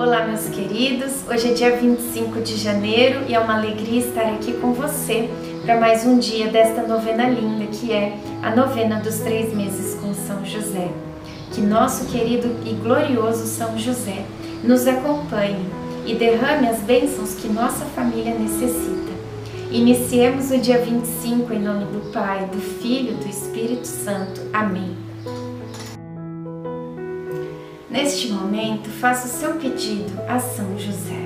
Olá, meus queridos. Hoje é dia 25 de janeiro e é uma alegria estar aqui com você para mais um dia desta novena linda que é a novena dos três meses com São José. Que nosso querido e glorioso São José nos acompanhe e derrame as bênçãos que nossa família necessita. Iniciemos o dia 25 em nome do Pai, do Filho e do Espírito Santo. Amém. Neste momento, faça o seu pedido a São José.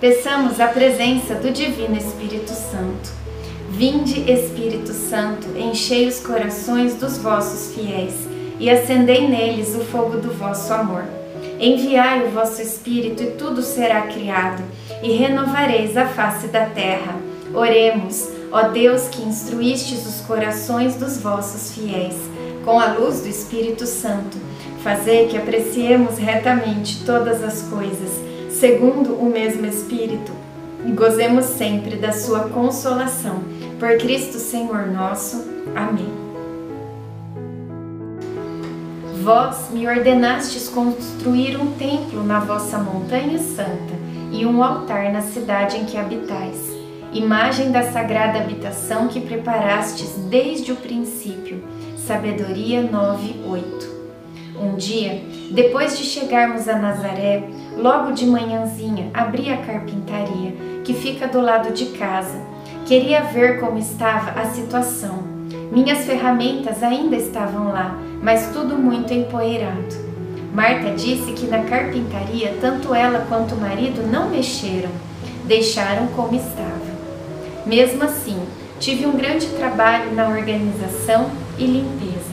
Peçamos a presença do Divino Espírito Santo. Vinde, Espírito Santo, enchei os corações dos vossos fiéis e acendei neles o fogo do vosso amor. Enviai o vosso Espírito e tudo será criado, e renovareis a face da terra. Oremos. Ó Deus que instruístes os corações dos vossos fiéis, com a luz do Espírito Santo, fazei que apreciemos retamente todas as coisas, segundo o mesmo Espírito, e gozemos sempre da sua consolação. Por Cristo Senhor nosso. Amém. Vós me ordenastes construir um templo na vossa montanha santa e um altar na cidade em que habitais imagem da sagrada habitação que preparastes desde o princípio. Sabedoria 9:8. Um dia, depois de chegarmos a Nazaré, logo de manhãzinha, abri a carpintaria, que fica do lado de casa. Queria ver como estava a situação. Minhas ferramentas ainda estavam lá, mas tudo muito empoeirado. Marta disse que na carpintaria tanto ela quanto o marido não mexeram, deixaram como estava. Mesmo assim, tive um grande trabalho na organização e limpeza.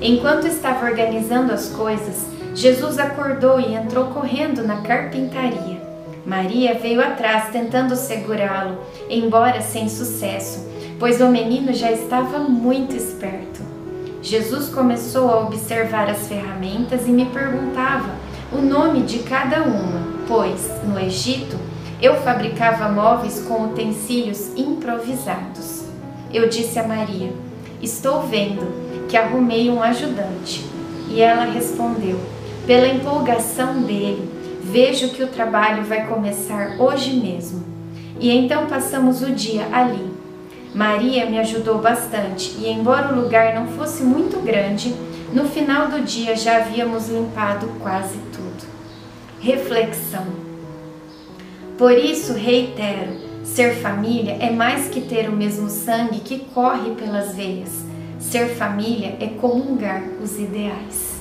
Enquanto estava organizando as coisas, Jesus acordou e entrou correndo na carpintaria. Maria veio atrás tentando segurá-lo, embora sem sucesso, pois o menino já estava muito esperto. Jesus começou a observar as ferramentas e me perguntava o nome de cada uma, pois, no Egito, eu fabricava móveis com utensílios improvisados. Eu disse a Maria: Estou vendo que arrumei um ajudante. E ela respondeu: Pela empolgação dele, vejo que o trabalho vai começar hoje mesmo. E então passamos o dia ali. Maria me ajudou bastante e, embora o lugar não fosse muito grande, no final do dia já havíamos limpado quase tudo. Reflexão por isso, reitero: ser família é mais que ter o mesmo sangue que corre pelas veias. Ser família é comungar os ideais.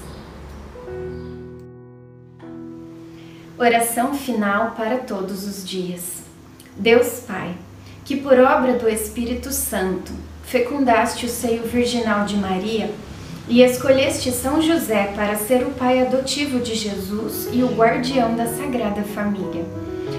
Oração final para todos os dias. Deus Pai, que por obra do Espírito Santo fecundaste o seio virginal de Maria e escolheste São José para ser o pai adotivo de Jesus e o guardião da Sagrada Família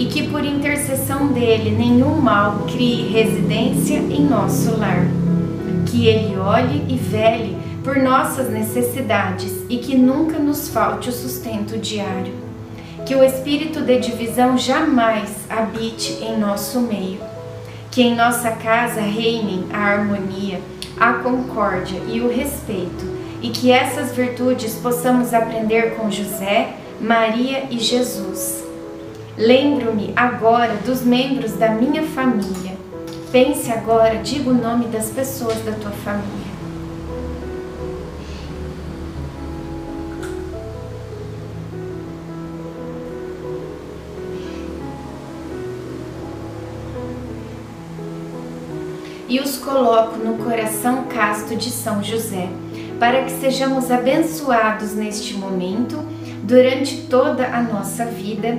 e que por intercessão dele nenhum mal crie residência em nosso lar. Que ele olhe e vele por nossas necessidades e que nunca nos falte o sustento diário. Que o espírito de divisão jamais habite em nosso meio. Que em nossa casa reinem a harmonia, a concórdia e o respeito, e que essas virtudes possamos aprender com José, Maria e Jesus Lembro-me agora dos membros da minha família. Pense agora, diga o nome das pessoas da tua família. E os coloco no coração casto de São José, para que sejamos abençoados neste momento, durante toda a nossa vida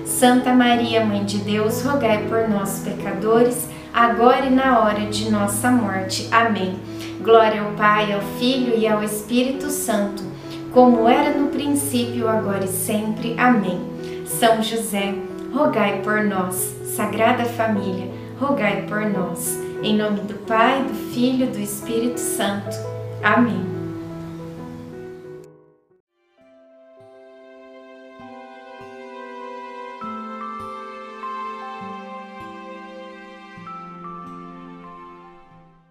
Santa Maria, Mãe de Deus, rogai por nós, pecadores, agora e na hora de nossa morte. Amém. Glória ao Pai, ao Filho e ao Espírito Santo, como era no princípio, agora e sempre. Amém. São José, rogai por nós. Sagrada Família, rogai por nós. Em nome do Pai, do Filho e do Espírito Santo. Amém.